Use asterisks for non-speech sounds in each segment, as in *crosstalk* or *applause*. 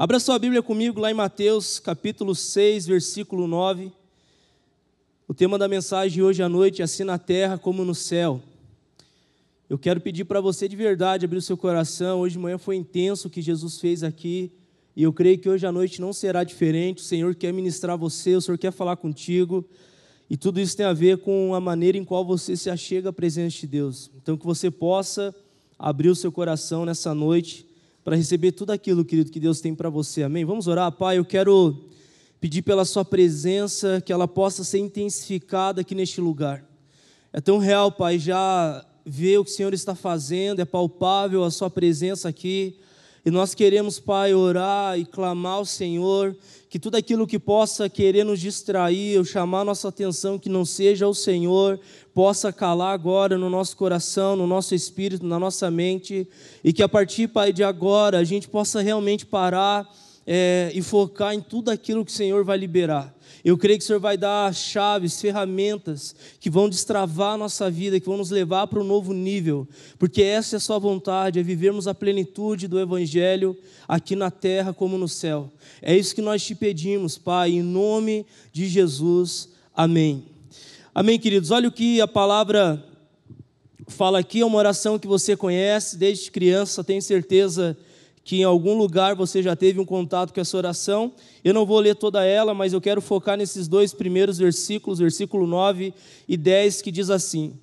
Abra sua Bíblia comigo lá em Mateus, capítulo 6, versículo 9. O tema da mensagem hoje à noite é assim na terra como no céu. Eu quero pedir para você de verdade abrir o seu coração. Hoje de manhã foi intenso o que Jesus fez aqui. E eu creio que hoje à noite não será diferente. O Senhor quer ministrar você, o Senhor quer falar contigo. E tudo isso tem a ver com a maneira em qual você se achega à presença de Deus. Então, que você possa abrir o seu coração nessa noite para receber tudo aquilo, querido, que Deus tem para você. Amém? Vamos orar, Pai. Eu quero pedir pela Sua presença que ela possa ser intensificada aqui neste lugar. É tão real, Pai, já ver o que o Senhor está fazendo, é palpável a Sua presença aqui. E nós queremos, Pai, orar e clamar ao Senhor que tudo aquilo que possa querer nos distrair ou chamar nossa atenção que não seja o Senhor, possa calar agora no nosso coração, no nosso espírito, na nossa mente, e que a partir, Pai, de agora a gente possa realmente parar é, e focar em tudo aquilo que o Senhor vai liberar. Eu creio que o Senhor vai dar chaves, ferramentas que vão destravar a nossa vida, que vão nos levar para um novo nível, porque essa é a Sua vontade, é vivermos a plenitude do Evangelho aqui na terra como no céu. É isso que nós te pedimos, Pai, em nome de Jesus. Amém. Amém, queridos. Olha o que a palavra fala aqui, é uma oração que você conhece desde criança, tenho certeza que em algum lugar você já teve um contato com essa oração. Eu não vou ler toda ela, mas eu quero focar nesses dois primeiros versículos, versículo 9 e 10, que diz assim: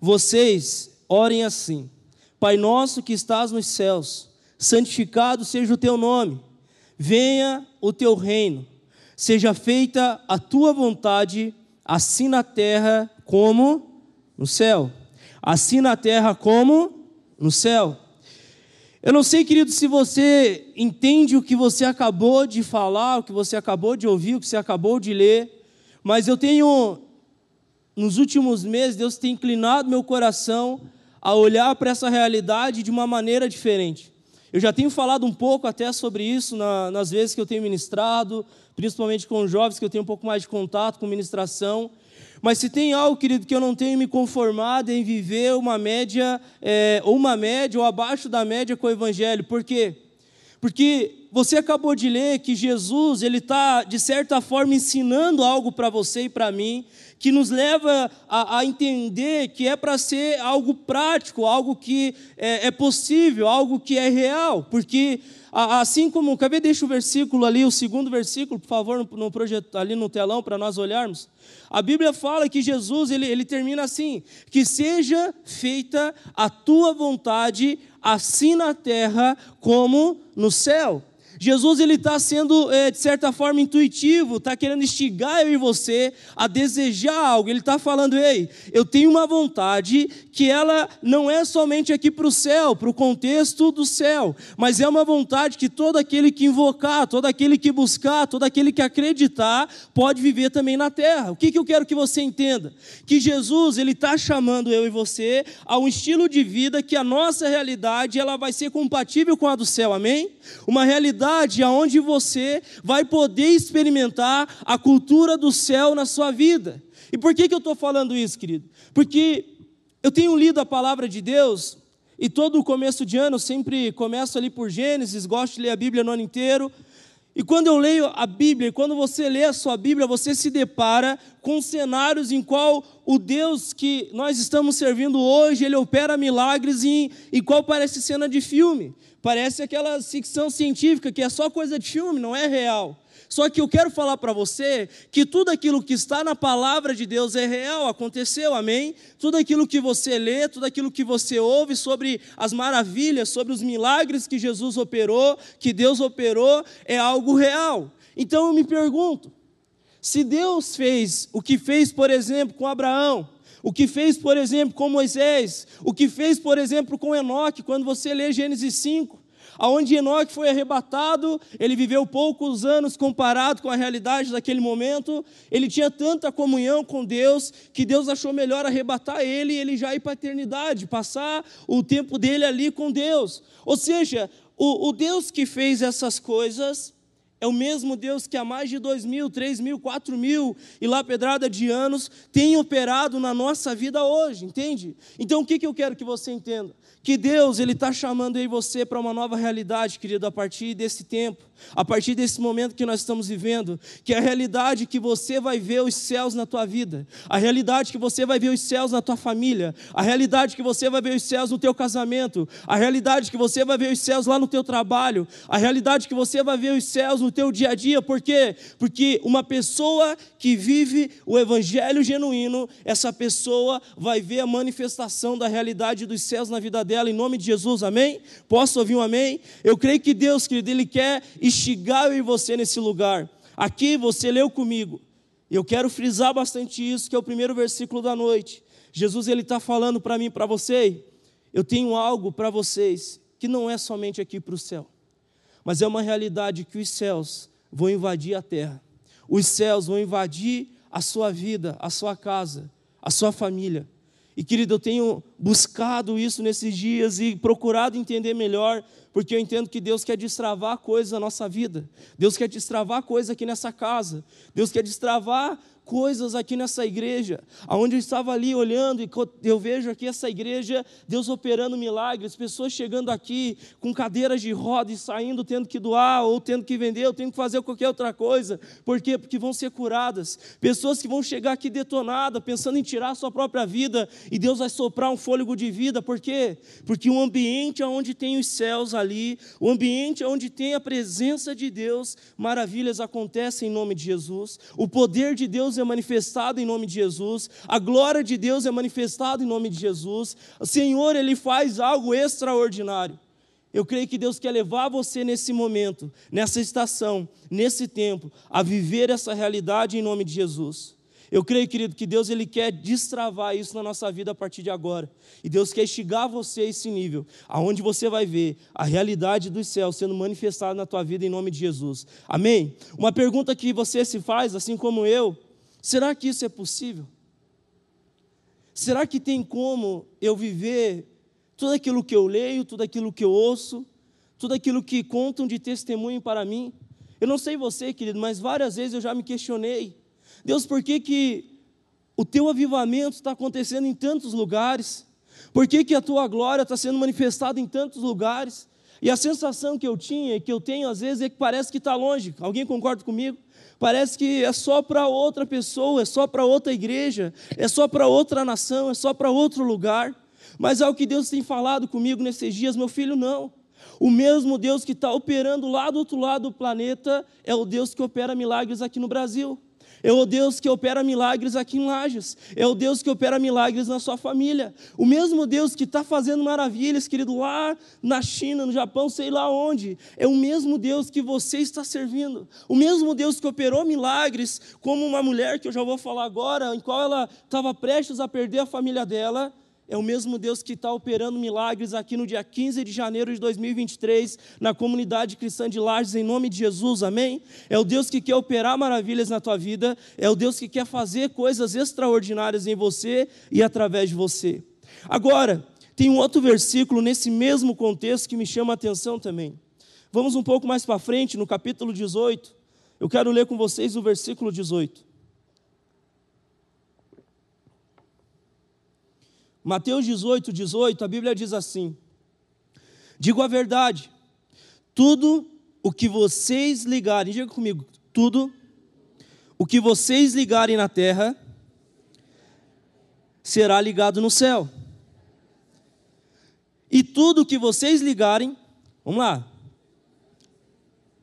Vocês orem assim: Pai nosso que estás nos céus, santificado seja o teu nome, venha o teu reino, seja feita a tua vontade, assim na terra como no céu. Assim na terra como no céu. Eu não sei, querido, se você entende o que você acabou de falar, o que você acabou de ouvir, o que você acabou de ler, mas eu tenho, nos últimos meses, Deus tem inclinado meu coração a olhar para essa realidade de uma maneira diferente. Eu já tenho falado um pouco até sobre isso na, nas vezes que eu tenho ministrado, principalmente com jovens que eu tenho um pouco mais de contato com ministração. Mas se tem algo, querido, que eu não tenho me conformado em viver uma média, é, ou uma média, ou abaixo da média com o Evangelho. Por quê? Porque você acabou de ler que Jesus, ele está, de certa forma, ensinando algo para você e para mim, que nos leva a, a entender que é para ser algo prático, algo que é, é possível, algo que é real. Porque Assim como, quer ver, deixa o versículo ali, o segundo versículo, por favor, no projeto, ali no telão, para nós olharmos. A Bíblia fala que Jesus, ele, ele termina assim: que seja feita a tua vontade, assim na terra como no céu. Jesus ele está sendo é, de certa forma intuitivo, está querendo instigar eu e você a desejar algo. Ele está falando, ei, eu tenho uma vontade que ela não é somente aqui para o céu, para o contexto do céu, mas é uma vontade que todo aquele que invocar, todo aquele que buscar, todo aquele que acreditar pode viver também na terra. O que, que eu quero que você entenda? Que Jesus ele está chamando eu e você a um estilo de vida que a nossa realidade ela vai ser compatível com a do céu. Amém? Uma realidade realidade aonde você vai poder experimentar a cultura do céu na sua vida. E por que, que eu estou falando isso, querido? Porque eu tenho lido a palavra de Deus e todo o começo de ano sempre começo ali por Gênesis, gosto de ler a Bíblia no ano inteiro. E quando eu leio a Bíblia, quando você lê a sua Bíblia, você se depara com cenários em qual o Deus que nós estamos servindo hoje, ele opera milagres em, em qual parece cena de filme. Parece aquela ficção científica que é só coisa de filme, não é real. Só que eu quero falar para você que tudo aquilo que está na palavra de Deus é real, aconteceu, amém? Tudo aquilo que você lê, tudo aquilo que você ouve sobre as maravilhas, sobre os milagres que Jesus operou, que Deus operou, é algo real. Então eu me pergunto, se Deus fez o que fez, por exemplo, com Abraão, o que fez, por exemplo, com Moisés, o que fez, por exemplo, com Enoque, quando você lê Gênesis 5, aonde Enoque foi arrebatado, ele viveu poucos anos comparado com a realidade daquele momento, ele tinha tanta comunhão com Deus, que Deus achou melhor arrebatar ele e ele já ir para a eternidade, passar o tempo dele ali com Deus. Ou seja, o, o Deus que fez essas coisas é o mesmo Deus que há mais de dois mil, três mil, quatro mil e lá pedrada de anos tem operado na nossa vida hoje, entende? Então o que, que eu quero que você entenda? Que Deus ele está chamando aí você para uma nova realidade, querido, a partir desse tempo a partir desse momento que nós estamos vivendo, que é a realidade que você vai ver os céus na tua vida, a realidade que você vai ver os céus na tua família, a realidade que você vai ver os céus no teu casamento, a realidade que você vai ver os céus lá no teu trabalho, a realidade que você vai ver os céus no teu dia a dia, por quê? Porque uma pessoa que vive o evangelho genuíno, essa pessoa vai ver a manifestação da realidade dos céus na vida dela, em nome de Jesus, amém? Posso ouvir um amém? Eu creio que Deus, querido, Ele quer instigar eu e você nesse lugar. Aqui você leu comigo. Eu quero frisar bastante isso, que é o primeiro versículo da noite. Jesus ele está falando para mim, para você. Eu tenho algo para vocês que não é somente aqui para o céu, mas é uma realidade que os céus vão invadir a terra. Os céus vão invadir a sua vida, a sua casa, a sua família. E querido, eu tenho buscado isso nesses dias e procurado entender melhor porque eu entendo que Deus quer destravar coisas na nossa vida, Deus quer destravar coisas aqui nessa casa, Deus quer destravar coisas aqui nessa igreja, aonde eu estava ali olhando e eu vejo aqui essa igreja, Deus operando milagres, pessoas chegando aqui com cadeiras de roda e saindo tendo que doar ou tendo que vender, ou tendo que fazer qualquer outra coisa. Por quê? Porque vão ser curadas. Pessoas que vão chegar aqui detonadas, pensando em tirar a sua própria vida e Deus vai soprar um fôlego de vida. Por quê? Porque o ambiente onde tem os céus ali, o ambiente onde tem a presença de Deus, maravilhas acontecem em nome de Jesus. O poder de Deus Deus é manifestado em nome de Jesus, a glória de Deus é manifestada em nome de Jesus, o Senhor, Ele faz algo extraordinário. Eu creio que Deus quer levar você nesse momento, nessa estação, nesse tempo, a viver essa realidade em nome de Jesus. Eu creio, querido, que Deus ele quer destravar isso na nossa vida a partir de agora. E Deus quer instigar você a esse nível, aonde você vai ver a realidade dos céus sendo manifestada na tua vida em nome de Jesus. Amém? Uma pergunta que você se faz, assim como eu, Será que isso é possível? Será que tem como eu viver tudo aquilo que eu leio, tudo aquilo que eu ouço, tudo aquilo que contam de testemunho para mim? Eu não sei você, querido, mas várias vezes eu já me questionei. Deus, por que, que o teu avivamento está acontecendo em tantos lugares? Por que, que a tua glória está sendo manifestada em tantos lugares? E a sensação que eu tinha, que eu tenho às vezes, é que parece que está longe. Alguém concorda comigo? Parece que é só para outra pessoa, é só para outra igreja, é só para outra nação, é só para outro lugar. Mas é o que Deus tem falado comigo nesses dias, meu filho, não. O mesmo Deus que está operando lá do outro lado do planeta é o Deus que opera milagres aqui no Brasil. É o Deus que opera milagres aqui em Lages. É o Deus que opera milagres na sua família. O mesmo Deus que está fazendo maravilhas, querido, lá na China, no Japão, sei lá onde. É o mesmo Deus que você está servindo. O mesmo Deus que operou milagres, como uma mulher que eu já vou falar agora, em qual ela estava prestes a perder a família dela é o mesmo Deus que está operando milagres aqui no dia 15 de janeiro de 2023, na comunidade cristã de Lages, em nome de Jesus, amém? É o Deus que quer operar maravilhas na tua vida, é o Deus que quer fazer coisas extraordinárias em você e através de você. Agora, tem um outro versículo nesse mesmo contexto que me chama a atenção também. Vamos um pouco mais para frente, no capítulo 18. Eu quero ler com vocês o versículo 18. Mateus 18, 18, a Bíblia diz assim: Digo a verdade, tudo o que vocês ligarem, diga comigo, tudo o que vocês ligarem na terra será ligado no céu. E tudo o que vocês ligarem, vamos lá.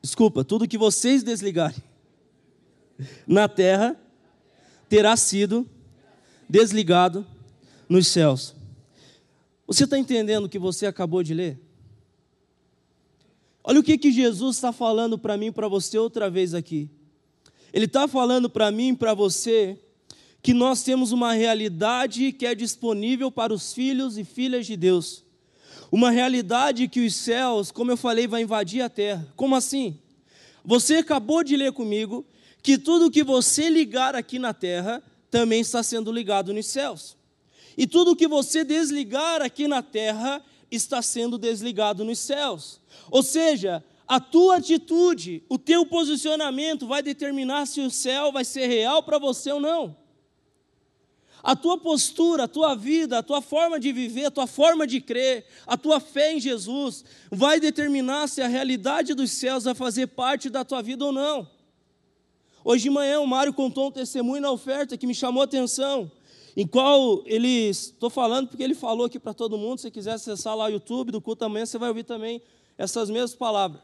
Desculpa, tudo que vocês desligarem na terra terá sido desligado nos céus. Você está entendendo o que você acabou de ler? Olha o que, que Jesus está falando para mim e para você outra vez aqui. Ele está falando para mim e para você que nós temos uma realidade que é disponível para os filhos e filhas de Deus. Uma realidade que os céus, como eu falei, vai invadir a terra. Como assim? Você acabou de ler comigo que tudo que você ligar aqui na terra também está sendo ligado nos céus. E tudo que você desligar aqui na terra está sendo desligado nos céus. Ou seja, A tua atitude, o teu posicionamento vai determinar se o céu vai ser real para você ou não. A tua postura, a tua vida, a tua forma de viver, a tua forma de crer, a tua fé em Jesus vai determinar se a realidade dos céus vai fazer parte da tua vida ou não. Hoje de manhã o Mário contou um testemunho na oferta que me chamou a atenção, em qual ele, estou falando porque ele falou aqui para todo mundo, se quiser acessar lá o YouTube do culto amanhã, você vai ouvir também essas mesmas palavras.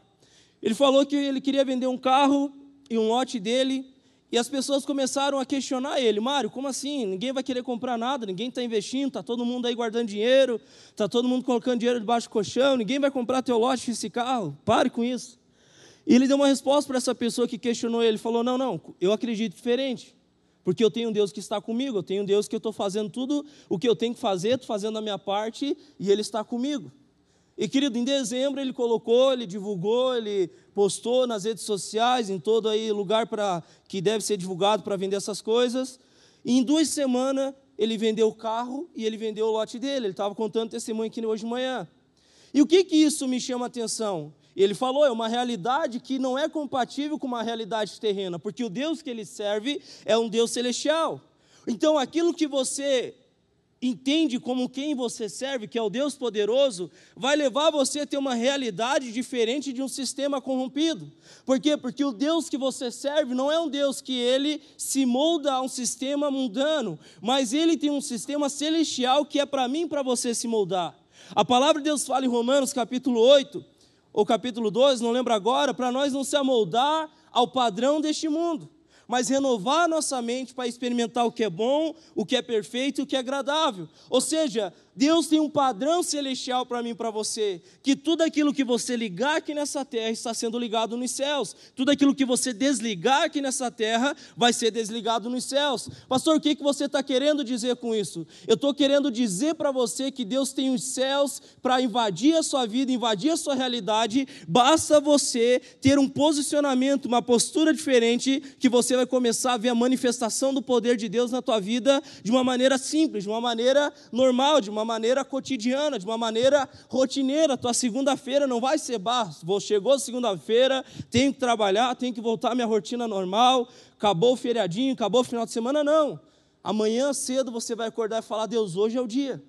Ele falou que ele queria vender um carro e um lote dele, e as pessoas começaram a questionar ele: Mário, como assim? Ninguém vai querer comprar nada, ninguém está investindo, está todo mundo aí guardando dinheiro, está todo mundo colocando dinheiro debaixo do colchão, ninguém vai comprar teu lote esse carro, pare com isso. E ele deu uma resposta para essa pessoa que questionou ele: falou, não, não, eu acredito diferente, porque eu tenho um Deus que está comigo, eu tenho um Deus que eu estou fazendo tudo o que eu tenho que fazer, estou fazendo a minha parte e Ele está comigo. E querido, em dezembro ele colocou, ele divulgou, ele postou nas redes sociais, em todo aí lugar para que deve ser divulgado para vender essas coisas. E em duas semanas ele vendeu o carro e ele vendeu o lote dele. Ele estava contando testemunho aqui hoje de manhã. E o que que isso me chama a atenção? Ele falou, é uma realidade que não é compatível com uma realidade terrena, porque o Deus que ele serve é um Deus celestial. Então, aquilo que você entende como quem você serve, que é o Deus poderoso, vai levar você a ter uma realidade diferente de um sistema corrompido. Por quê? Porque o Deus que você serve não é um Deus que ele se molda a um sistema mundano, mas ele tem um sistema celestial que é para mim para você se moldar. A palavra de Deus fala em Romanos capítulo 8, ou capítulo 12, não lembro agora, para nós não se amoldar ao padrão deste mundo mas renovar nossa mente para experimentar o que é bom, o que é perfeito e o que é agradável. Ou seja, Deus tem um padrão celestial para mim e para você, que tudo aquilo que você ligar aqui nessa terra está sendo ligado nos céus, tudo aquilo que você desligar aqui nessa terra vai ser desligado nos céus. Pastor, o que, que você está querendo dizer com isso? Eu estou querendo dizer para você que Deus tem os céus para invadir a sua vida, invadir a sua realidade, basta você ter um posicionamento, uma postura diferente, que você vai começar a ver a manifestação do poder de Deus na tua vida de uma maneira simples, de uma maneira normal, de uma maneira cotidiana, de uma maneira rotineira. Tua segunda-feira não vai ser bar. Chegou segunda-feira, tenho que trabalhar, tenho que voltar à minha rotina normal. Acabou o feriadinho, acabou o final de semana, não. Amanhã cedo você vai acordar e falar: Deus, hoje é o dia.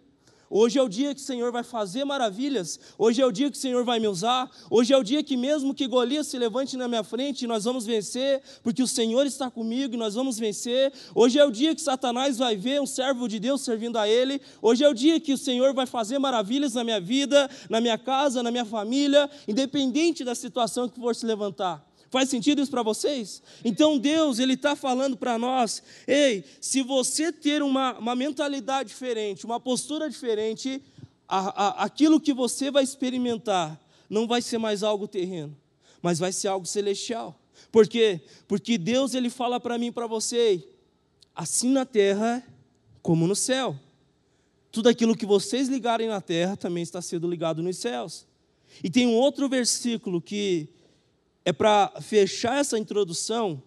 Hoje é o dia que o Senhor vai fazer maravilhas. Hoje é o dia que o Senhor vai me usar. Hoje é o dia que, mesmo que Golias se levante na minha frente, nós vamos vencer, porque o Senhor está comigo e nós vamos vencer. Hoje é o dia que Satanás vai ver um servo de Deus servindo a Ele. Hoje é o dia que o Senhor vai fazer maravilhas na minha vida, na minha casa, na minha família, independente da situação que for se levantar. Faz sentido isso para vocês? Então Deus, Ele está falando para nós: ei, se você ter uma, uma mentalidade diferente, uma postura diferente, a, a, aquilo que você vai experimentar não vai ser mais algo terreno, mas vai ser algo celestial. Por quê? Porque Deus ele fala para mim e para você, assim na terra como no céu. Tudo aquilo que vocês ligarem na terra também está sendo ligado nos céus. E tem um outro versículo que é para fechar essa introdução,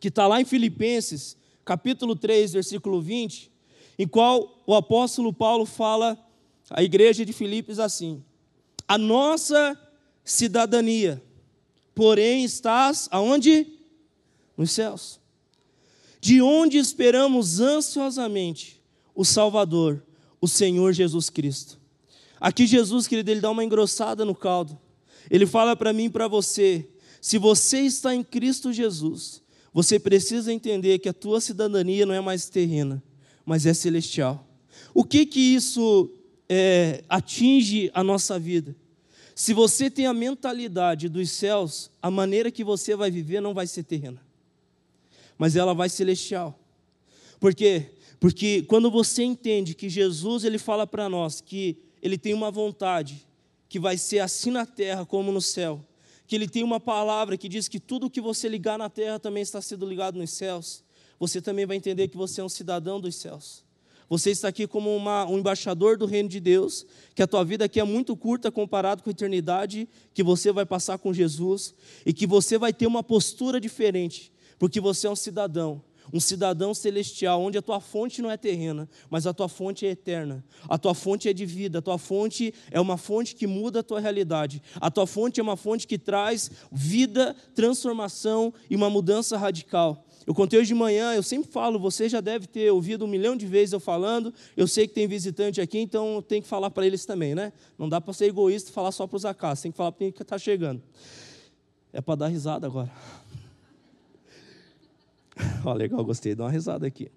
que está lá em Filipenses, capítulo 3, versículo 20, em qual o apóstolo Paulo fala à igreja de Filipos assim: A nossa cidadania, porém, estás aonde? Nos céus. De onde esperamos ansiosamente o Salvador, o Senhor Jesus Cristo. Aqui Jesus, querido, ele dá uma engrossada no caldo. Ele fala para mim e para você: se você está em Cristo Jesus, você precisa entender que a tua cidadania não é mais terrena, mas é celestial. O que que isso é, atinge a nossa vida? Se você tem a mentalidade dos céus, a maneira que você vai viver não vai ser terrena, mas ela vai celestial. Por quê? Porque quando você entende que Jesus ele fala para nós que ele tem uma vontade que vai ser assim na terra como no céu. Que ele tem uma palavra que diz que tudo que você ligar na terra também está sendo ligado nos céus. Você também vai entender que você é um cidadão dos céus. Você está aqui como uma, um embaixador do reino de Deus, que a tua vida aqui é muito curta comparado com a eternidade que você vai passar com Jesus e que você vai ter uma postura diferente, porque você é um cidadão um cidadão celestial, onde a tua fonte não é terrena, mas a tua fonte é eterna. A tua fonte é de vida, a tua fonte é uma fonte que muda a tua realidade. A tua fonte é uma fonte que traz vida, transformação e uma mudança radical. Eu contei hoje de manhã, eu sempre falo, você já deve ter ouvido um milhão de vezes eu falando, eu sei que tem visitante aqui, então tem que falar para eles também, né? Não dá para ser egoísta e falar só para os acasos, tem que falar para quem está chegando. É para dar risada agora. *laughs* Ó, legal, gostei, dá uma risada aqui.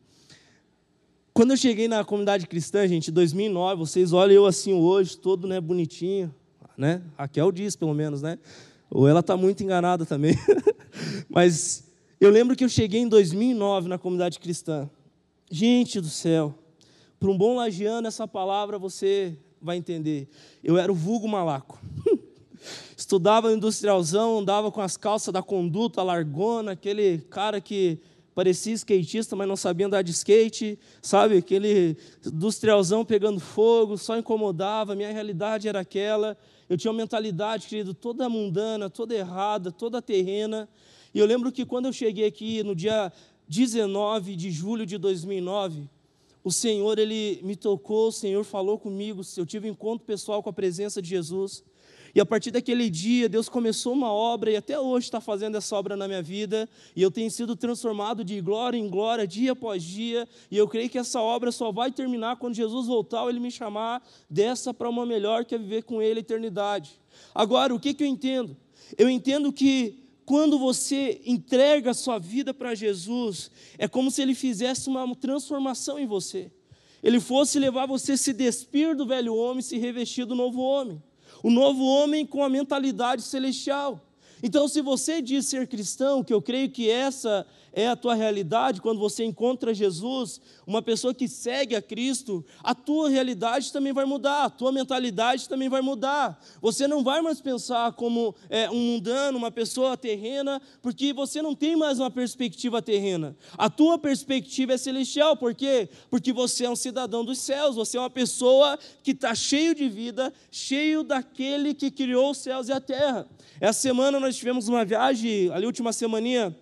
Quando eu cheguei na comunidade cristã, gente, em 2009, vocês olham eu assim hoje, todo né, bonitinho, né? Raquel diz, pelo menos, né? Ou ela está muito enganada também. *laughs* Mas eu lembro que eu cheguei em 2009 na comunidade cristã. Gente do céu, para um bom lagiano, essa palavra você vai entender. Eu era o vulgo malaco. *laughs* Estudava industrialzão, andava com as calças da conduta largona, aquele cara que parecia skatista, mas não sabia andar de skate, sabe? Aquele industrialzão pegando fogo, só incomodava, minha realidade era aquela. Eu tinha uma mentalidade, querido, toda mundana, toda errada, toda terrena. E eu lembro que quando eu cheguei aqui no dia 19 de julho de 2009, o Senhor ele me tocou, o Senhor falou comigo, eu tive um encontro pessoal com a presença de Jesus. E a partir daquele dia, Deus começou uma obra e até hoje está fazendo essa obra na minha vida. E eu tenho sido transformado de glória em glória, dia após dia. E eu creio que essa obra só vai terminar quando Jesus voltar ou Ele me chamar dessa para uma melhor, que é viver com Ele a eternidade. Agora, o que, que eu entendo? Eu entendo que quando você entrega a sua vida para Jesus, é como se ele fizesse uma transformação em você. Ele fosse levar você a se despir do velho homem, se revestir do novo homem. O novo homem com a mentalidade celestial. Então, se você diz ser cristão, que eu creio que essa é a tua realidade, quando você encontra Jesus, uma pessoa que segue a Cristo, a tua realidade também vai mudar, a tua mentalidade também vai mudar. Você não vai mais pensar como é, um mundano, uma pessoa terrena, porque você não tem mais uma perspectiva terrena. A tua perspectiva é celestial, por quê? Porque você é um cidadão dos céus, você é uma pessoa que está cheio de vida, cheio daquele que criou os céus e a terra. Essa semana nós tivemos uma viagem, ali última semaninha,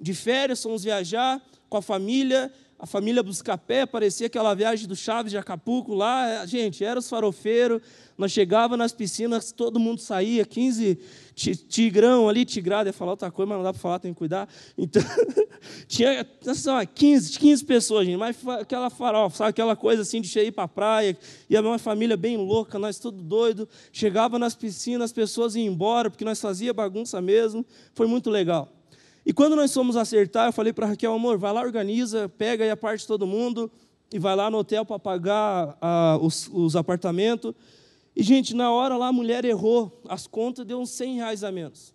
de férias, fomos viajar com a família, a família Buscapé, parecia aquela viagem do Chaves de Acapulco lá, gente, era os farofeiros, nós chegava nas piscinas, todo mundo saía, 15 tigrão ali, tigrado, ia falar outra coisa, mas não dá para falar, tem que cuidar. Então, *laughs* tinha assim, 15, 15 pessoas, gente, mas aquela farofa, sabe, aquela coisa assim de ir para a praia, e a minha família bem louca, nós tudo doido, chegava nas piscinas, as pessoas iam embora, porque nós fazia bagunça mesmo, foi muito legal. E quando nós fomos acertar, eu falei para Raquel, amor, vai lá, organiza, pega aí a parte de todo mundo e vai lá no hotel para pagar ah, os, os apartamentos. E, gente, na hora lá a mulher errou, as contas deu uns 100 reais a menos.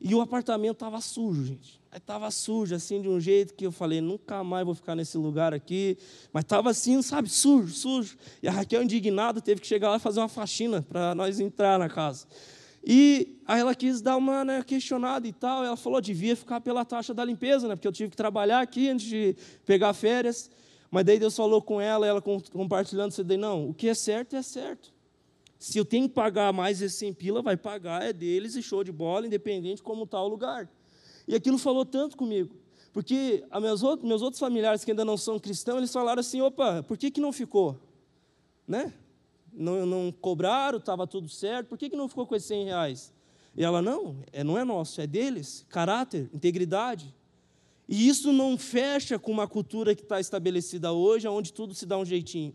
E o apartamento estava sujo, gente. Estava sujo, assim, de um jeito que eu falei, nunca mais vou ficar nesse lugar aqui. Mas estava assim, sabe, sujo, sujo. E a Raquel, indignada, teve que chegar lá e fazer uma faxina para nós entrar na casa. E aí ela quis dar uma né, questionada e tal. Ela falou, devia ficar pela taxa da limpeza, né? Porque eu tive que trabalhar aqui antes de pegar férias. Mas daí Deus falou com ela, ela compartilhando, você daí, não, o que é certo é certo. Se eu tenho que pagar mais esse 100 pila, vai pagar, é deles e show de bola, independente de como está o lugar. E aquilo falou tanto comigo. Porque meus outros, meus outros familiares que ainda não são cristãos, eles falaram assim, opa, por que, que não ficou? Né? Não, não cobraram, estava tudo certo, por que, que não ficou com esses 100 reais? E ela, não, é, não é nosso, é deles, caráter, integridade. E isso não fecha com uma cultura que está estabelecida hoje, onde tudo se dá um jeitinho.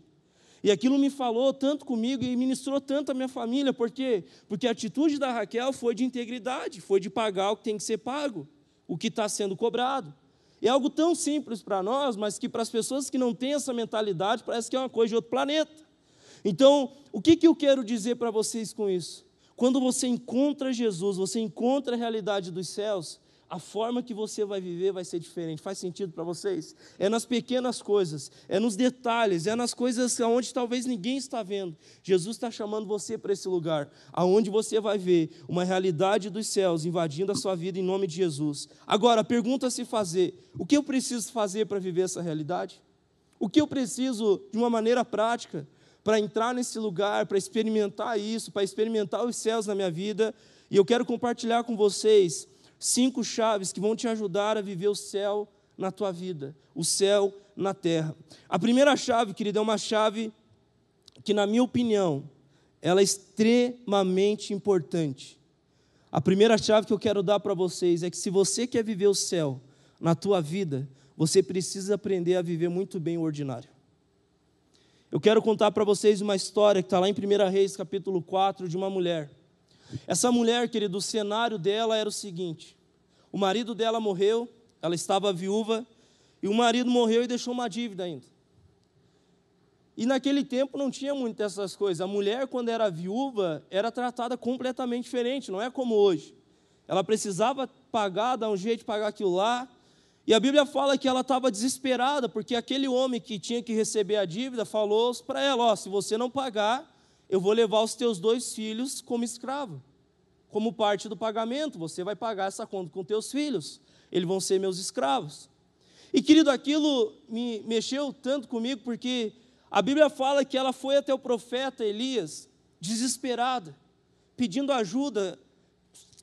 E aquilo me falou tanto comigo e ministrou tanto a minha família, por quê? Porque a atitude da Raquel foi de integridade, foi de pagar o que tem que ser pago, o que está sendo cobrado. É algo tão simples para nós, mas que para as pessoas que não têm essa mentalidade parece que é uma coisa de outro planeta. Então, o que, que eu quero dizer para vocês com isso? Quando você encontra Jesus, você encontra a realidade dos céus, a forma que você vai viver vai ser diferente. Faz sentido para vocês? É nas pequenas coisas, é nos detalhes, é nas coisas onde talvez ninguém está vendo. Jesus está chamando você para esse lugar, aonde você vai ver uma realidade dos céus invadindo a sua vida em nome de Jesus. Agora, pergunta se fazer: o que eu preciso fazer para viver essa realidade? O que eu preciso, de uma maneira prática, para entrar nesse lugar, para experimentar isso, para experimentar os céus na minha vida. E eu quero compartilhar com vocês cinco chaves que vão te ajudar a viver o céu na tua vida, o céu na terra. A primeira chave, querido, é uma chave que, na minha opinião, ela é extremamente importante. A primeira chave que eu quero dar para vocês é que se você quer viver o céu na tua vida, você precisa aprender a viver muito bem o ordinário. Eu quero contar para vocês uma história que está lá em 1 Reis, capítulo 4, de uma mulher. Essa mulher, querido, o cenário dela era o seguinte: o marido dela morreu, ela estava viúva, e o marido morreu e deixou uma dívida ainda. E naquele tempo não tinha muitas essas coisas. A mulher, quando era viúva, era tratada completamente diferente, não é como hoje. Ela precisava pagar, dar um jeito de pagar aquilo lá. E a Bíblia fala que ela estava desesperada, porque aquele homem que tinha que receber a dívida falou para ela: Ó, se você não pagar, eu vou levar os teus dois filhos como escravo, como parte do pagamento. Você vai pagar essa conta com teus filhos, eles vão ser meus escravos. E querido, aquilo me mexeu tanto comigo, porque a Bíblia fala que ela foi até o profeta Elias, desesperada, pedindo ajuda,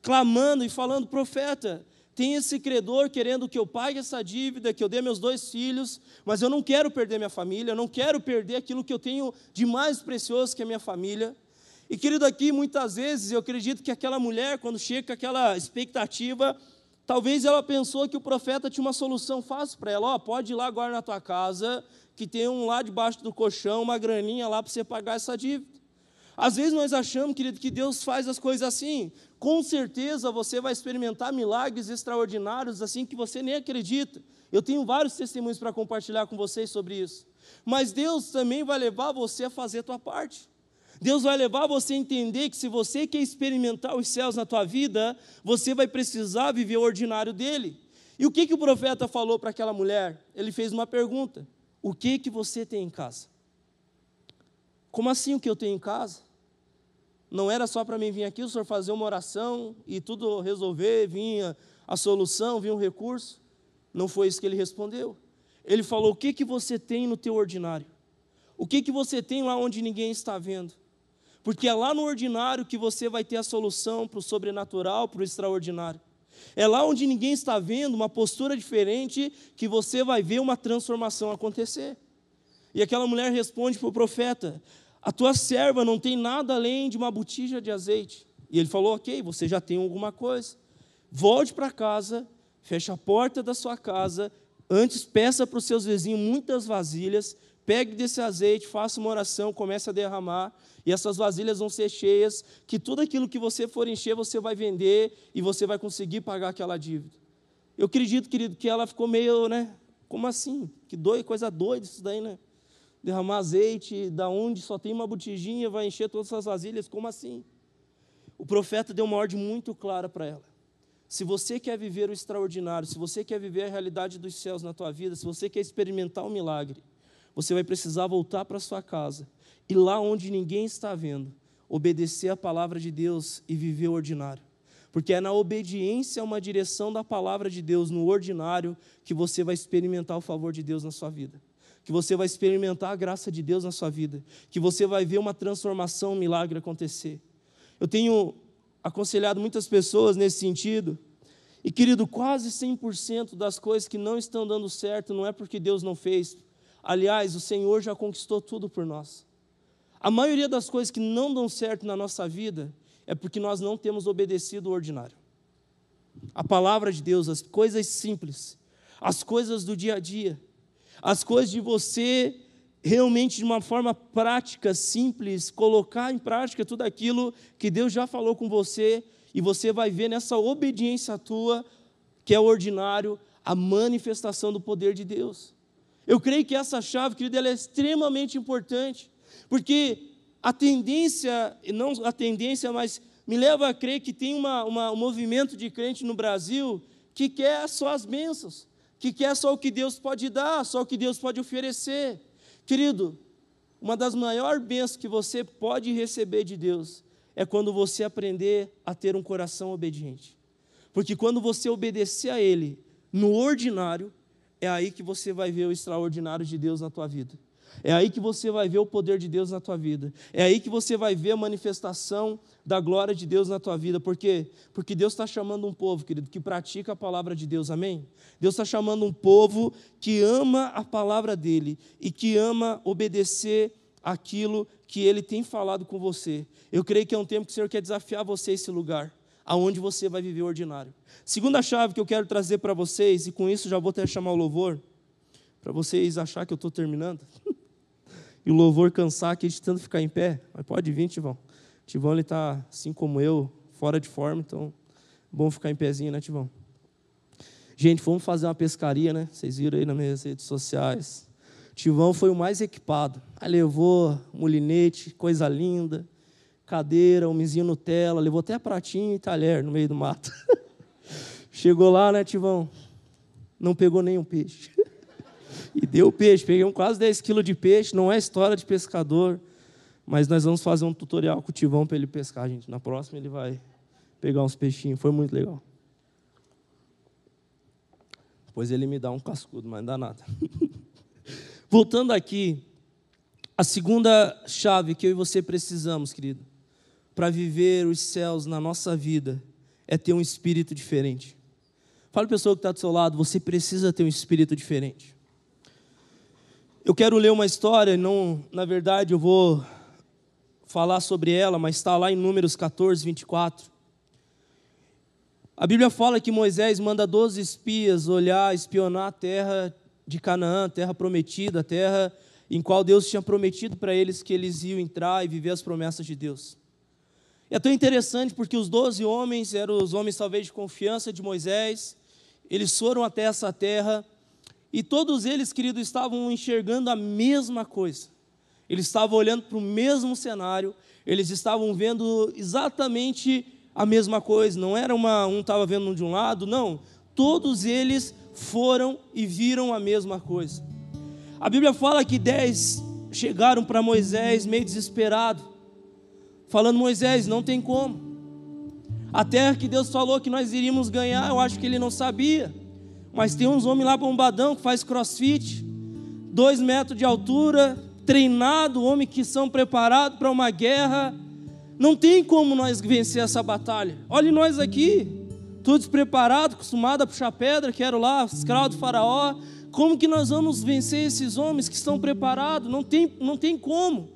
clamando e falando: profeta, tem esse credor querendo que eu pague essa dívida, que eu dê meus dois filhos, mas eu não quero perder minha família, eu não quero perder aquilo que eu tenho de mais precioso que a minha família. E querido, aqui muitas vezes eu acredito que aquela mulher, quando chega com aquela expectativa, talvez ela pensou que o profeta tinha uma solução fácil para ela: ó, oh, pode ir lá agora na tua casa, que tem um lá debaixo do colchão, uma graninha lá para você pagar essa dívida. Às vezes nós achamos, querido, que Deus faz as coisas assim. Com certeza você vai experimentar milagres extraordinários assim que você nem acredita. Eu tenho vários testemunhos para compartilhar com vocês sobre isso. Mas Deus também vai levar você a fazer a tua parte. Deus vai levar você a entender que se você quer experimentar os céus na tua vida, você vai precisar viver o ordinário dele. E o que, que o profeta falou para aquela mulher? Ele fez uma pergunta: O que que você tem em casa? Como assim o que eu tenho em casa? Não era só para mim vir aqui, o senhor fazer uma oração e tudo resolver, vinha a solução, vinha um recurso. Não foi isso que ele respondeu. Ele falou: O que, que você tem no teu ordinário? O que, que você tem lá onde ninguém está vendo? Porque é lá no ordinário que você vai ter a solução para o sobrenatural, para o extraordinário. É lá onde ninguém está vendo uma postura diferente que você vai ver uma transformação acontecer. E aquela mulher responde para o profeta: a tua serva não tem nada além de uma botija de azeite. E ele falou: Ok, você já tem alguma coisa. Volte para casa, feche a porta da sua casa, antes peça para os seus vizinhos muitas vasilhas, pegue desse azeite, faça uma oração, comece a derramar, e essas vasilhas vão ser cheias, que tudo aquilo que você for encher, você vai vender e você vai conseguir pagar aquela dívida. Eu acredito, querido, que ela ficou meio, né? Como assim? Que doido, coisa doida isso daí, né? Derramar azeite, da onde só tem uma botijinha, vai encher todas as vasilhas, como assim? O profeta deu uma ordem muito clara para ela. Se você quer viver o extraordinário, se você quer viver a realidade dos céus na tua vida, se você quer experimentar o um milagre, você vai precisar voltar para sua casa e lá onde ninguém está vendo, obedecer a palavra de Deus e viver o ordinário. Porque é na obediência a uma direção da palavra de Deus no ordinário que você vai experimentar o favor de Deus na sua vida que você vai experimentar a graça de Deus na sua vida, que você vai ver uma transformação, um milagre acontecer. Eu tenho aconselhado muitas pessoas nesse sentido, e querido, quase 100% das coisas que não estão dando certo não é porque Deus não fez. Aliás, o Senhor já conquistou tudo por nós. A maioria das coisas que não dão certo na nossa vida é porque nós não temos obedecido o ordinário. A palavra de Deus, as coisas simples, as coisas do dia a dia, as coisas de você realmente de uma forma prática, simples, colocar em prática tudo aquilo que Deus já falou com você e você vai ver nessa obediência tua, que é ordinário, a manifestação do poder de Deus. Eu creio que essa chave, querido, ela é extremamente importante, porque a tendência, não a tendência, mas me leva a crer que tem uma, uma, um movimento de crente no Brasil que quer só as bênçãos que quer só o que Deus pode dar, só o que Deus pode oferecer. Querido, uma das maiores bênçãos que você pode receber de Deus é quando você aprender a ter um coração obediente. Porque quando você obedecer a Ele no ordinário, é aí que você vai ver o extraordinário de Deus na tua vida. É aí que você vai ver o poder de Deus na tua vida. É aí que você vai ver a manifestação da glória de Deus na tua vida. Por quê? Porque Deus está chamando um povo, querido, que pratica a palavra de Deus. Amém? Deus está chamando um povo que ama a palavra dele e que ama obedecer aquilo que ele tem falado com você. Eu creio que é um tempo que o Senhor quer desafiar você a esse lugar, aonde você vai viver ordinário. Segunda chave que eu quero trazer para vocês, e com isso já vou até chamar o louvor, para vocês achar que eu estou terminando. *laughs* e o louvor cansar aqui de tanto ficar em pé. Mas pode vir, Tivão. Tivão ele está assim como eu, fora de forma, então bom ficar em pezinho, né, Tivão? Gente, fomos fazer uma pescaria, né? Vocês viram aí nas minhas redes sociais. Tivão foi o mais equipado. Aí levou molinete, coisa linda, cadeira, homenzinho Nutella, levou até pratinho e talher no meio do mato. *laughs* Chegou lá, né, Tivão? Não pegou nenhum peixe. E deu peixe, peguei um quase 10 quilos de peixe, não é história de pescador, mas nós vamos fazer um tutorial com o Tivão para ele pescar, gente. Na próxima ele vai pegar uns peixinhos, foi muito legal. Depois ele me dá um cascudo, mas não dá nada. *laughs* Voltando aqui, a segunda chave que eu e você precisamos, querido, para viver os céus na nossa vida, é ter um espírito diferente. Fala para a pessoa que está do seu lado, você precisa ter um espírito diferente. Eu quero ler uma história, não, na verdade eu vou falar sobre ela, mas está lá em Números 14, 24. A Bíblia fala que Moisés manda 12 espias olhar, espionar a terra de Canaã, terra prometida, a terra em qual Deus tinha prometido para eles que eles iam entrar e viver as promessas de Deus. É tão interessante porque os doze homens eram os homens talvez de confiança de Moisés, eles foram até essa terra e todos eles, querido, estavam enxergando a mesma coisa. Eles estavam olhando para o mesmo cenário, eles estavam vendo exatamente a mesma coisa. Não era uma, um estava vendo de um lado, não. Todos eles foram e viram a mesma coisa. A Bíblia fala que dez chegaram para Moisés meio desesperado, falando: Moisés, não tem como. A terra que Deus falou que nós iríamos ganhar, eu acho que ele não sabia. Mas tem uns homens lá bombadão que faz crossfit, dois metros de altura, treinado, homens que são preparados para uma guerra. Não tem como nós vencer essa batalha. Olhe nós aqui, todos preparados, acostumados a puxar pedra, quero lá, escravo do faraó. Como que nós vamos vencer esses homens que estão preparados? Não tem, não tem como.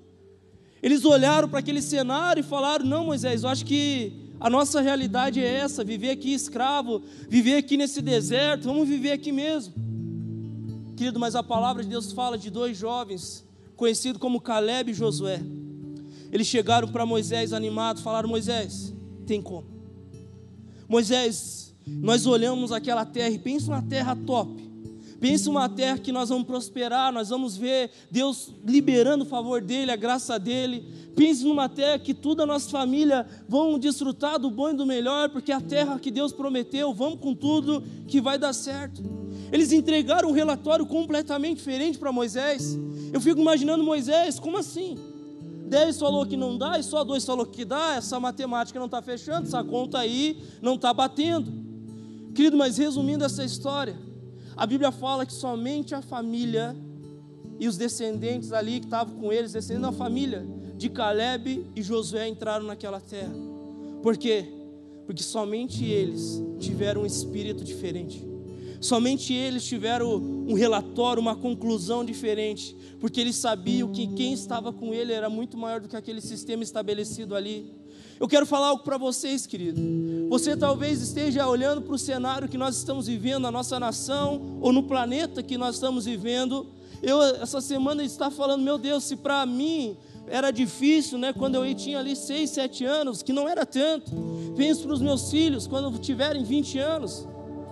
Eles olharam para aquele cenário e falaram: Não, Moisés, eu acho que a nossa realidade é essa: viver aqui escravo, viver aqui nesse deserto, vamos viver aqui mesmo. Querido, mas a palavra de Deus fala de dois jovens, conhecidos como Caleb e Josué. Eles chegaram para Moisés animados, falaram: Moisés, tem como? Moisés, nós olhamos aquela terra e pensa uma terra top. Pensa uma terra que nós vamos prosperar, nós vamos ver Deus liberando o favor dele, a graça dele. Pense numa terra que toda a nossa família vão desfrutar do bom e do melhor, porque é a terra que Deus prometeu, vamos com tudo que vai dar certo. Eles entregaram um relatório completamente diferente para Moisés. Eu fico imaginando Moisés, como assim? Dez falou que não dá e só dois falou que dá, essa matemática não está fechando, essa conta aí não está batendo. Querido, mas resumindo essa história, a Bíblia fala que somente a família e os descendentes ali que estavam com eles, descendendo da família de Caleb e Josué entraram naquela terra. Por quê? Porque somente eles tiveram um espírito diferente. Somente eles tiveram um relatório, uma conclusão diferente, porque eles sabiam que quem estava com ele era muito maior do que aquele sistema estabelecido ali. Eu quero falar algo para vocês, querido. Você talvez esteja olhando para o cenário que nós estamos vivendo na nossa nação ou no planeta que nós estamos vivendo. Eu essa semana está falando, meu Deus, se para mim era difícil, né? Quando eu tinha ali 6, 7 anos, que não era tanto. Penso para os meus filhos quando tiverem 20 anos.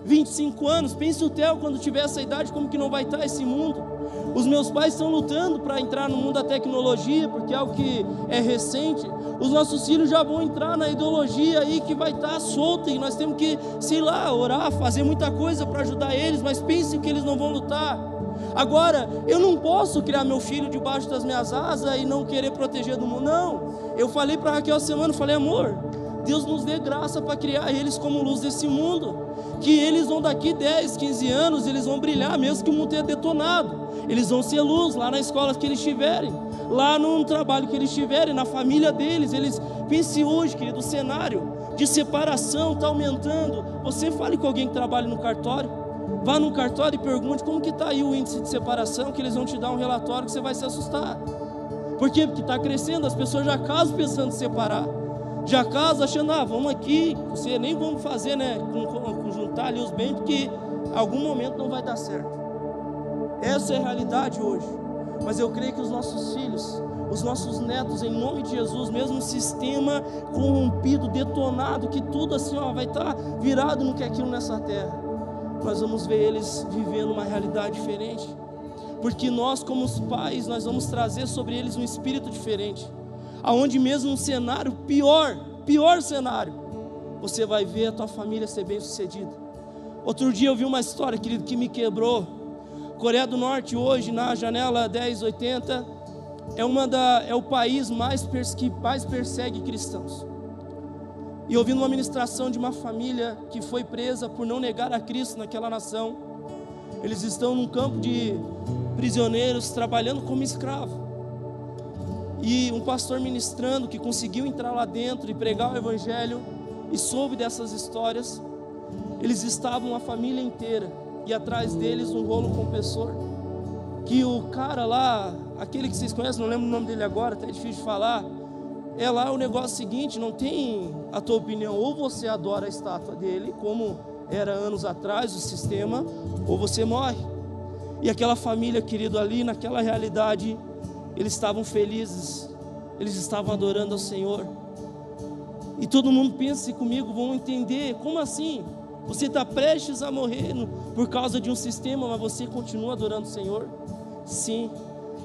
25 anos, pense o Theo quando tiver essa idade, como que não vai estar esse mundo. Os meus pais estão lutando para entrar no mundo da tecnologia, porque é algo que é recente. Os nossos filhos já vão entrar na ideologia aí que vai estar solta e nós temos que, sei lá, orar, fazer muita coisa para ajudar eles, mas pensem que eles não vão lutar. Agora, eu não posso criar meu filho debaixo das minhas asas e não querer proteger do mundo. Não. Eu falei para Raquel semana, falei, amor, Deus nos dê graça para criar eles como luz desse mundo que eles vão daqui 10, 15 anos, eles vão brilhar, mesmo que o mundo tenha detonado. Eles vão ser luz lá na escola que eles estiverem, lá no trabalho que eles estiverem, na família deles. Eles pense hoje, querido, o cenário de separação está aumentando. Você fale com alguém que trabalha no cartório. Vá no cartório e pergunte como que está aí o índice de separação, que eles vão te dar um relatório que você vai se assustar. Por quê? Porque está crescendo, as pessoas já casam pensando em separar. Já casam achando, ah, vamos aqui, você nem vamos fazer, né? Juntar ali os bens, porque algum momento não vai dar certo. Essa é a realidade hoje. Mas eu creio que os nossos filhos, os nossos netos, em nome de Jesus, mesmo um sistema corrompido, detonado, que tudo assim ó, vai estar tá virado no que é aquilo nessa terra, nós vamos ver eles vivendo uma realidade diferente, porque nós, como os pais, nós vamos trazer sobre eles um espírito diferente, aonde mesmo um cenário pior, pior cenário, você vai ver a tua família ser bem sucedida. Outro dia eu vi uma história, querido, que me quebrou. Coreia do Norte hoje, na janela 1080, é, uma da, é o país mais que mais persegue cristãos. E ouvindo uma ministração de uma família que foi presa por não negar a Cristo naquela nação, eles estão num campo de prisioneiros trabalhando como escravo. E um pastor ministrando que conseguiu entrar lá dentro e pregar o evangelho e soube dessas histórias, eles estavam a família inteira e atrás deles um rolo compressor. Que o cara lá, aquele que vocês conhecem, não lembro o nome dele agora, até é difícil de falar. É lá o negócio seguinte: não tem a tua opinião, ou você adora a estátua dele, como era anos atrás o sistema, ou você morre. E aquela família, querido, ali naquela realidade, eles estavam felizes, eles estavam adorando ao Senhor. E todo mundo pensa comigo, vão entender, como assim? Você está prestes a morrer por causa de um sistema, mas você continua adorando o Senhor? Sim.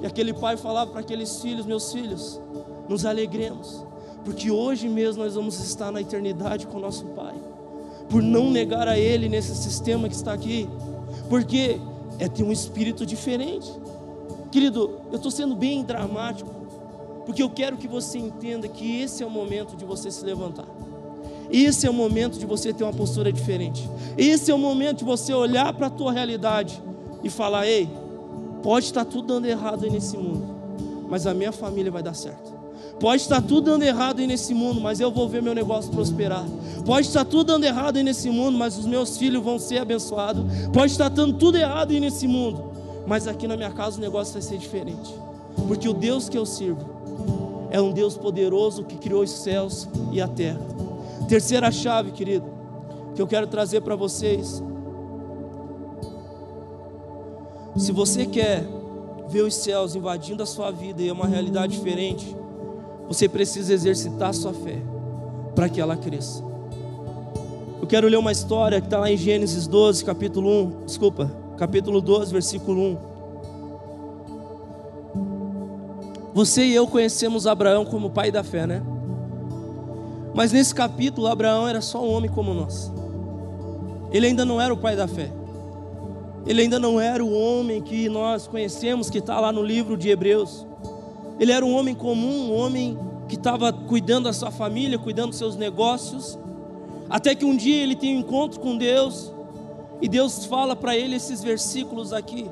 E aquele pai falava para aqueles filhos: Meus filhos, nos alegremos, porque hoje mesmo nós vamos estar na eternidade com nosso Pai, por não negar a Ele nesse sistema que está aqui, porque é ter um espírito diferente. Querido, eu estou sendo bem dramático, porque eu quero que você entenda que esse é o momento de você se levantar. Esse é o momento de você ter uma postura diferente. Esse é o momento de você olhar para a tua realidade e falar: ei, pode estar tudo dando errado aí nesse mundo, mas a minha família vai dar certo. Pode estar tudo dando errado aí nesse mundo, mas eu vou ver meu negócio prosperar. Pode estar tudo dando errado aí nesse mundo, mas os meus filhos vão ser abençoados. Pode estar dando tudo errado aí nesse mundo, mas aqui na minha casa o negócio vai ser diferente. Porque o Deus que eu sirvo é um Deus poderoso que criou os céus e a terra. Terceira chave, querido, que eu quero trazer para vocês. Se você quer ver os céus invadindo a sua vida e é uma realidade diferente, você precisa exercitar a sua fé para que ela cresça. Eu quero ler uma história que está lá em Gênesis 12, capítulo 1, desculpa, capítulo 12, versículo 1. Você e eu conhecemos Abraão como pai da fé, né? Mas nesse capítulo, Abraão era só um homem como nós. Ele ainda não era o pai da fé. Ele ainda não era o homem que nós conhecemos, que está lá no livro de Hebreus. Ele era um homem comum, um homem que estava cuidando da sua família, cuidando dos seus negócios. Até que um dia ele tem um encontro com Deus. E Deus fala para ele esses versículos aqui.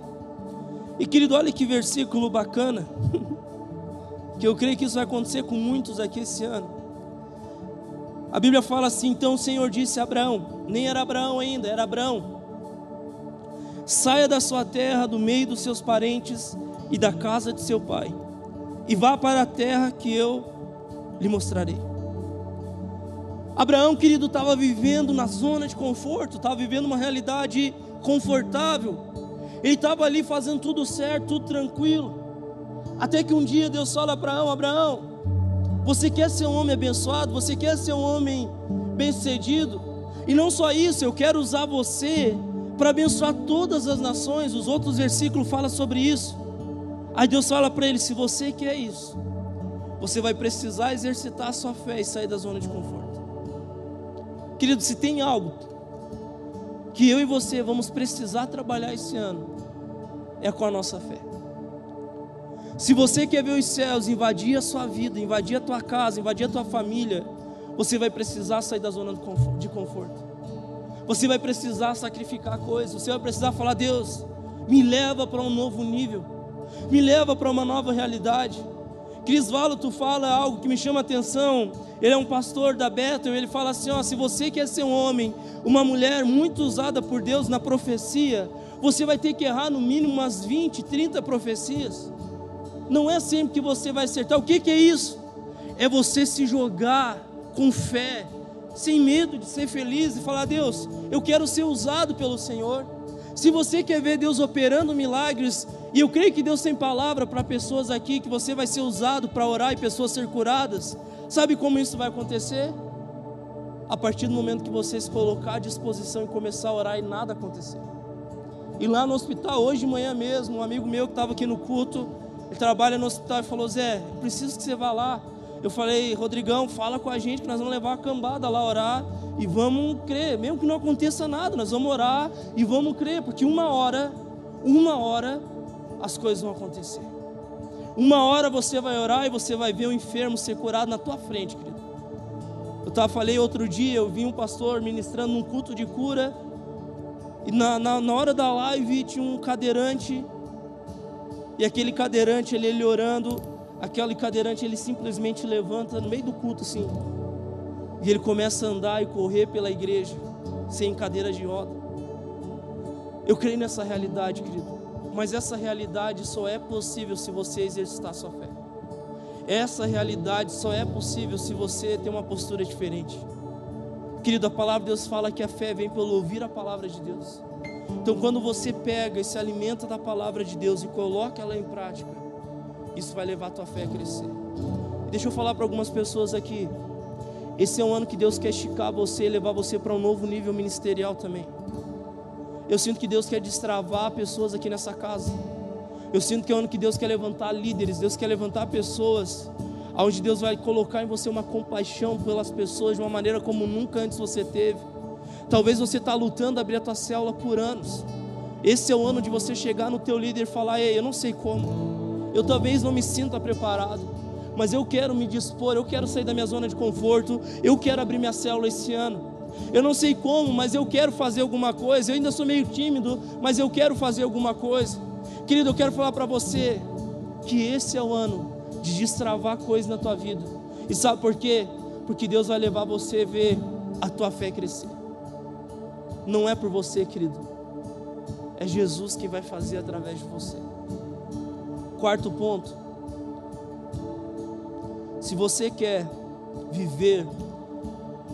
E querido, olha que versículo bacana. *laughs* que eu creio que isso vai acontecer com muitos aqui esse ano. A Bíblia fala assim: então o Senhor disse a Abraão, nem era Abraão ainda, era Abraão. Saia da sua terra, do meio dos seus parentes e da casa de seu pai, e vá para a terra que eu lhe mostrarei. Abraão, querido, estava vivendo na zona de conforto, estava vivendo uma realidade confortável. Ele estava ali fazendo tudo certo, tudo tranquilo. Até que um dia Deus fala para Abraão: Abraão, você quer ser um homem abençoado? Você quer ser um homem bem-sucedido? E não só isso, eu quero usar você para abençoar todas as nações. Os outros versículos falam sobre isso. Aí Deus fala para ele: se você quer isso, você vai precisar exercitar a sua fé e sair da zona de conforto. Querido, se tem algo que eu e você vamos precisar trabalhar esse ano, é com a nossa fé. Se você quer ver os céus invadir a sua vida, invadir a tua casa, invadir a tua família, você vai precisar sair da zona de conforto. Você vai precisar sacrificar coisas. Você vai precisar falar: Deus, me leva para um novo nível, me leva para uma nova realidade. Cris tu fala algo que me chama a atenção. Ele é um pastor da Bethel, ele fala assim: ó, se você quer ser um homem, uma mulher muito usada por Deus na profecia, você vai ter que errar no mínimo umas 20, 30 profecias. Não é sempre que você vai acertar. O que, que é isso? É você se jogar com fé, sem medo de ser feliz e falar: Deus, eu quero ser usado pelo Senhor. Se você quer ver Deus operando milagres, e eu creio que Deus tem palavra para pessoas aqui que você vai ser usado para orar e pessoas ser curadas, sabe como isso vai acontecer? A partir do momento que você se colocar à disposição e começar a orar e nada acontecer. E lá no hospital, hoje de manhã mesmo, um amigo meu que estava aqui no culto, ele trabalha no hospital e falou: Zé, preciso que você vá lá. Eu falei, Rodrigão, fala com a gente que nós vamos levar a cambada lá orar e vamos crer, mesmo que não aconteça nada, nós vamos orar e vamos crer, porque uma hora, uma hora, as coisas vão acontecer. Uma hora você vai orar e você vai ver o enfermo ser curado na tua frente, querido. Eu tava, falei outro dia, eu vi um pastor ministrando num culto de cura, e na, na, na hora da live tinha um cadeirante e aquele cadeirante, ele, ele orando, aquele cadeirante, ele simplesmente levanta no meio do culto assim. E ele começa a andar e correr pela igreja, sem cadeira de roda. Eu creio nessa realidade, querido. Mas essa realidade só é possível se você exercitar sua fé. Essa realidade só é possível se você ter uma postura diferente. Querido, a palavra de Deus fala que a fé vem pelo ouvir a palavra de Deus. Então, quando você pega e se alimenta da palavra de Deus e coloca ela em prática, isso vai levar a tua fé a crescer. E deixa eu falar para algumas pessoas aqui. Esse é um ano que Deus quer esticar você e levar você para um novo nível ministerial também. Eu sinto que Deus quer destravar pessoas aqui nessa casa. Eu sinto que é um ano que Deus quer levantar líderes, Deus quer levantar pessoas, onde Deus vai colocar em você uma compaixão pelas pessoas de uma maneira como nunca antes você teve. Talvez você está lutando abrir a tua célula por anos. Esse é o ano de você chegar no teu líder e falar: Ei, eu não sei como. Eu talvez não me sinta preparado, mas eu quero me dispor, eu quero sair da minha zona de conforto, eu quero abrir minha célula esse ano. Eu não sei como, mas eu quero fazer alguma coisa. Eu ainda sou meio tímido, mas eu quero fazer alguma coisa. Querido, eu quero falar para você que esse é o ano de destravar coisas na tua vida. E sabe por quê? Porque Deus vai levar você a ver a tua fé crescer não é por você, querido. É Jesus que vai fazer através de você. Quarto ponto. Se você quer viver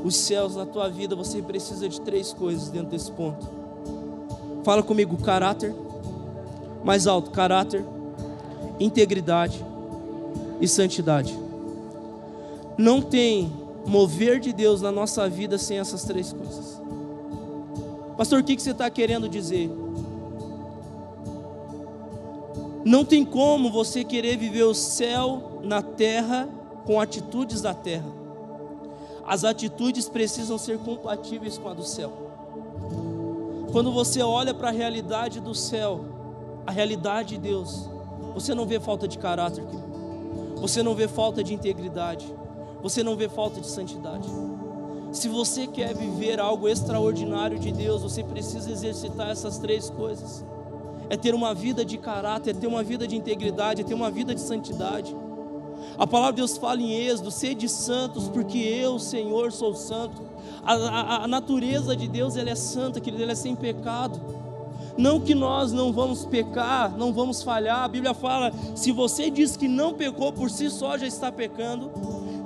os céus na tua vida, você precisa de três coisas dentro desse ponto. Fala comigo: caráter, mais alto, caráter, integridade e santidade. Não tem mover de Deus na nossa vida sem essas três coisas. Pastor, o que você está querendo dizer? Não tem como você querer viver o céu na terra com atitudes da terra. As atitudes precisam ser compatíveis com a do céu. Quando você olha para a realidade do céu, a realidade de Deus, você não vê falta de caráter, você não vê falta de integridade, você não vê falta de santidade. Se você quer viver algo extraordinário de Deus, você precisa exercitar essas três coisas: é ter uma vida de caráter, é ter uma vida de integridade, é ter uma vida de santidade. A palavra de Deus fala em Êxodo: sede santos, porque eu, Senhor, sou santo. A, a, a natureza de Deus ela é santa, querido, ela é sem pecado. Não que nós não vamos pecar, não vamos falhar. A Bíblia fala: se você diz que não pecou por si só, já está pecando.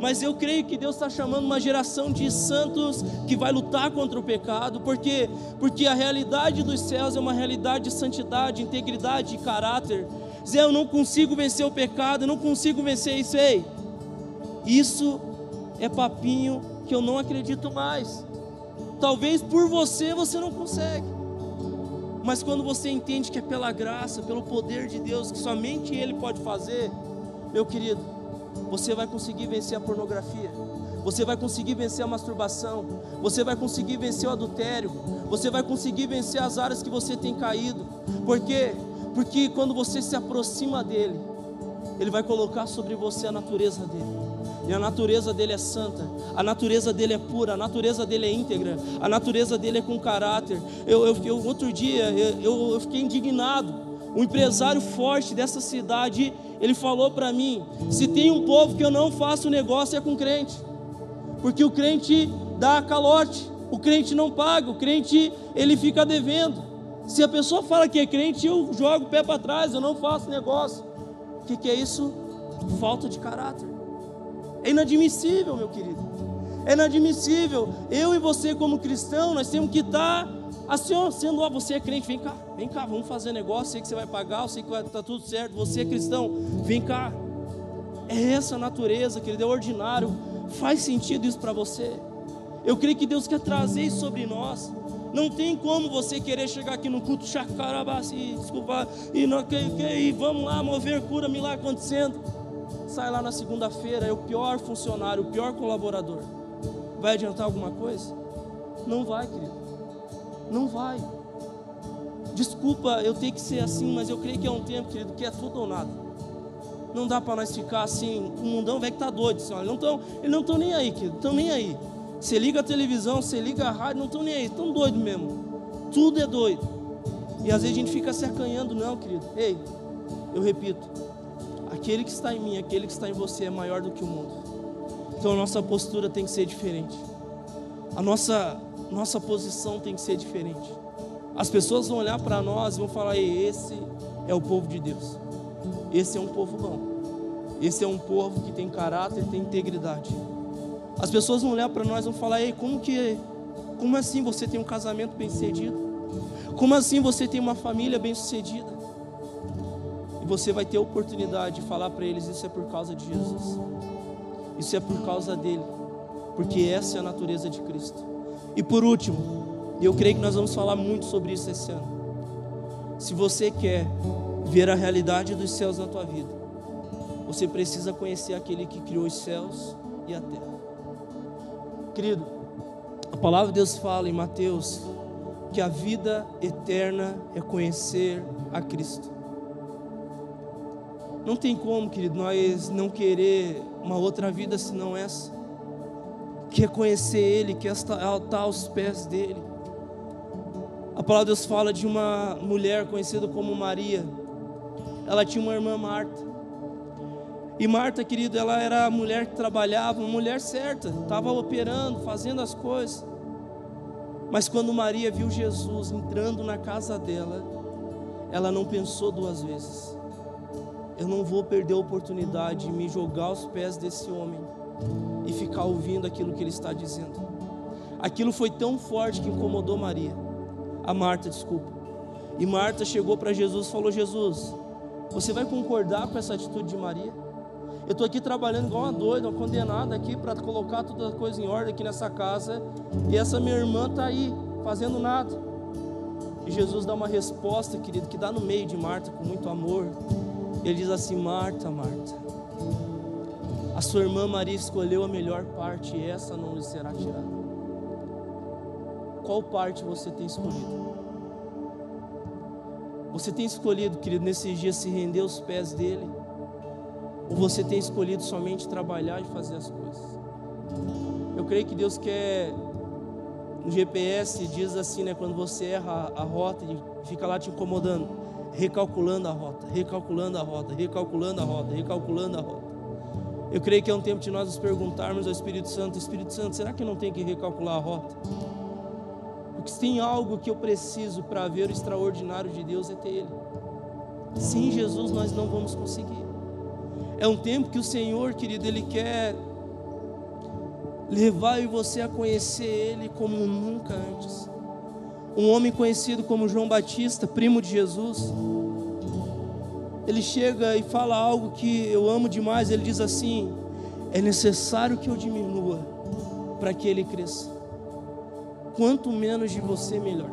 Mas eu creio que Deus está chamando uma geração de santos que vai lutar contra o pecado, porque porque a realidade dos céus é uma realidade de santidade, integridade e caráter. Zé, eu não consigo vencer o pecado, eu não consigo vencer isso aí. Isso é papinho que eu não acredito mais. Talvez por você você não consegue. Mas quando você entende que é pela graça, pelo poder de Deus, que somente Ele pode fazer, meu querido, você vai conseguir vencer a pornografia, você vai conseguir vencer a masturbação, você vai conseguir vencer o adultério, você vai conseguir vencer as áreas que você tem caído. Por quê? Porque quando você se aproxima dele, ele vai colocar sobre você a natureza dele. E a natureza dele é santa, a natureza dele é pura, a natureza dele é íntegra, a natureza dele é com caráter. Eu, eu, eu outro dia eu, eu fiquei indignado. Um empresário forte dessa cidade, ele falou para mim: se tem um povo que eu não faço negócio é com crente, porque o crente dá calote, o crente não paga, o crente ele fica devendo. Se a pessoa fala que é crente, eu jogo o pé para trás, eu não faço negócio. O que, que é isso? Falta de caráter. É inadmissível, meu querido. É inadmissível. Eu e você, como cristão, nós temos que estar assim, ó, sendo, ó, você é crente, vem cá, vem cá, vamos fazer negócio. Sei que você vai pagar, eu sei que estar tá tudo certo. Você é cristão, vem cá. É essa natureza, querido, é ordinário. Faz sentido isso para você? Eu creio que Deus quer trazer isso sobre nós. Não tem como você querer chegar aqui no culto, chacarabassi, desculpa, e, não, que, que, e vamos lá, mover cura, milagre acontecendo sai lá na segunda-feira, é o pior funcionário, o pior colaborador. Vai adiantar alguma coisa? Não vai, querido. Não vai. Desculpa, eu tenho que ser assim, mas eu creio que é um tempo, querido, que é tudo ou nada. Não dá para nós ficar assim, o mundão velho que tá doido, assim, eles não estão nem aí, querido, estão nem aí. Você liga a televisão, você liga a rádio, não estão nem aí, estão doidos mesmo. Tudo é doido. E às vezes a gente fica se acanhando, não, querido. Ei, eu repito, aquele que está em mim, aquele que está em você é maior do que o mundo. Então a nossa postura tem que ser diferente. A nossa nossa posição tem que ser diferente. As pessoas vão olhar para nós e vão falar: esse é o povo de Deus. Esse é um povo bom. Esse é um povo que tem caráter, tem integridade. As pessoas vão olhar para nós e vão falar: Ei, como que, como assim você tem um casamento bem sucedido? Como assim você tem uma família bem sucedida? você vai ter a oportunidade de falar para eles: Isso é por causa de Jesus, isso é por causa dele, porque essa é a natureza de Cristo. E por último, eu creio que nós vamos falar muito sobre isso esse ano. Se você quer ver a realidade dos céus na tua vida, você precisa conhecer aquele que criou os céus e a terra. Querido, a palavra de Deus fala em Mateus que a vida eterna é conhecer a Cristo. Não tem como, querido, nós não querer uma outra vida senão essa. Quer conhecer Ele, quer estar aos pés dEle. A palavra de Deus fala de uma mulher conhecida como Maria. Ela tinha uma irmã Marta. E Marta, querido, ela era a mulher que trabalhava, uma mulher certa, estava operando, fazendo as coisas. Mas quando Maria viu Jesus entrando na casa dela, ela não pensou duas vezes eu não vou perder a oportunidade de me jogar aos pés desse homem e ficar ouvindo aquilo que ele está dizendo. Aquilo foi tão forte que incomodou Maria, a Marta, desculpa. E Marta chegou para Jesus e falou: Jesus, você vai concordar com essa atitude de Maria? Eu estou aqui trabalhando igual uma doida, uma condenada aqui para colocar toda a coisa em ordem aqui nessa casa, e essa minha irmã está aí, fazendo nada. E Jesus dá uma resposta, querido, que dá no meio de Marta com muito amor. Ele diz assim: Marta, Marta, a sua irmã Maria escolheu a melhor parte e essa não lhe será tirada. Qual parte você tem escolhido? Você tem escolhido, querido, nesses dias se render aos pés dele? Ou você tem escolhido somente trabalhar e fazer as coisas? Eu creio que Deus quer. No GPS diz assim, né? Quando você erra a rota e fica lá te incomodando recalculando a rota, recalculando a rota, recalculando a rota, recalculando a rota. Eu creio que é um tempo de nós nos perguntarmos ao Espírito Santo: Espírito Santo, será que eu não tenho que recalcular a rota? Porque se tem algo que eu preciso para ver o extraordinário de Deus é ter Ele. Sem Jesus nós não vamos conseguir. É um tempo que o Senhor, querido, Ele quer levar você a conhecer Ele como nunca antes um homem conhecido como João Batista, primo de Jesus. Ele chega e fala algo que eu amo demais. Ele diz assim: É necessário que eu diminua para que ele cresça. Quanto menos de você, melhor.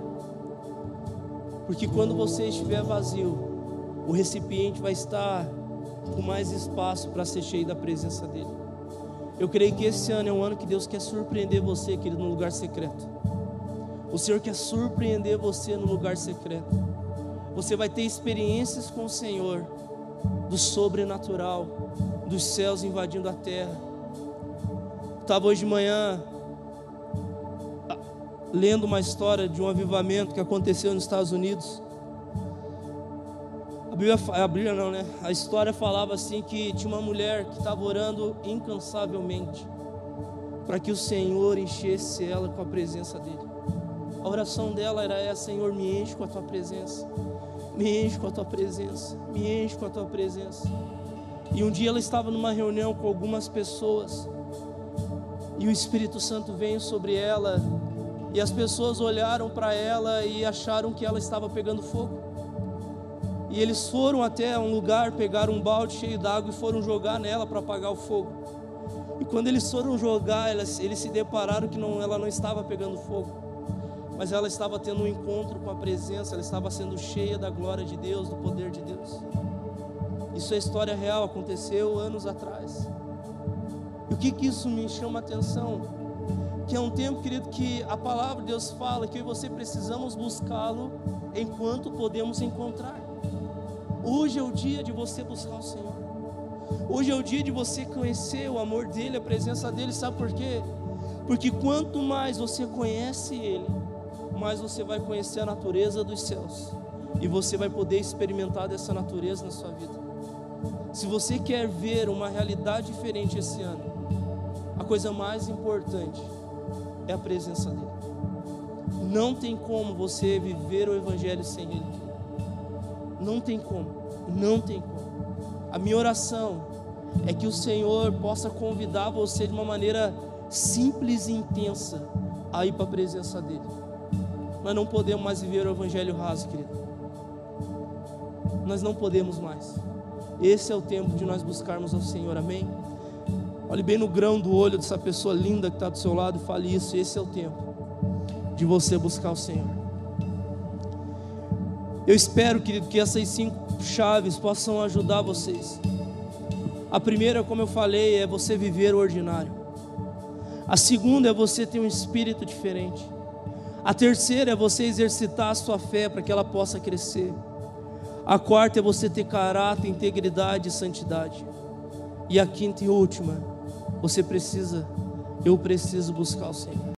Porque quando você estiver vazio, o recipiente vai estar com mais espaço para ser cheio da presença dele. Eu creio que esse ano é um ano que Deus quer surpreender você, querido, no lugar secreto. O Senhor quer surpreender você no lugar secreto. Você vai ter experiências com o Senhor, do sobrenatural, dos céus invadindo a terra. Estava hoje de manhã lendo uma história de um avivamento que aconteceu nos Estados Unidos. A Bíblia, a Bíblia não, né? A história falava assim que tinha uma mulher que estava orando incansavelmente para que o Senhor enchesse ela com a presença dele. A oração dela era essa: Senhor, me enche com a tua presença, me enche com a tua presença, me enche com a tua presença. E um dia ela estava numa reunião com algumas pessoas, e o Espírito Santo veio sobre ela, e as pessoas olharam para ela e acharam que ela estava pegando fogo. E eles foram até um lugar, pegaram um balde cheio d'água e foram jogar nela para apagar o fogo. E quando eles foram jogar, eles, se depararam que não, ela não estava pegando fogo, mas ela estava tendo um encontro com a presença, ela estava sendo cheia da glória de Deus, do poder de Deus. Isso é história real, aconteceu anos atrás. E o que, que isso me chama a atenção? Que é um tempo, querido, que a palavra de Deus fala que eu e você precisamos buscá-lo enquanto podemos encontrar. Hoje é o dia de você buscar o Senhor. Hoje é o dia de você conhecer o amor dele, a presença dele, sabe por quê? Porque quanto mais você conhece ele, mais você vai conhecer a natureza dos céus e você vai poder experimentar dessa natureza na sua vida. Se você quer ver uma realidade diferente esse ano, a coisa mais importante é a presença dele. Não tem como você viver o evangelho sem ele. Não tem como, não tem como. A minha oração é que o Senhor possa convidar você de uma maneira simples e intensa a ir para a presença dEle. Nós não podemos mais viver o Evangelho raso, querido. Nós não podemos mais. Esse é o tempo de nós buscarmos ao Senhor, amém? Olhe bem no grão do olho dessa pessoa linda que está do seu lado e fale isso. Esse é o tempo de você buscar o Senhor. Eu espero, querido, que essas cinco chaves possam ajudar vocês. A primeira, como eu falei, é você viver o ordinário. A segunda é você ter um espírito diferente. A terceira é você exercitar a sua fé para que ela possa crescer. A quarta é você ter caráter, integridade e santidade. E a quinta e última, você precisa, eu preciso buscar o Senhor.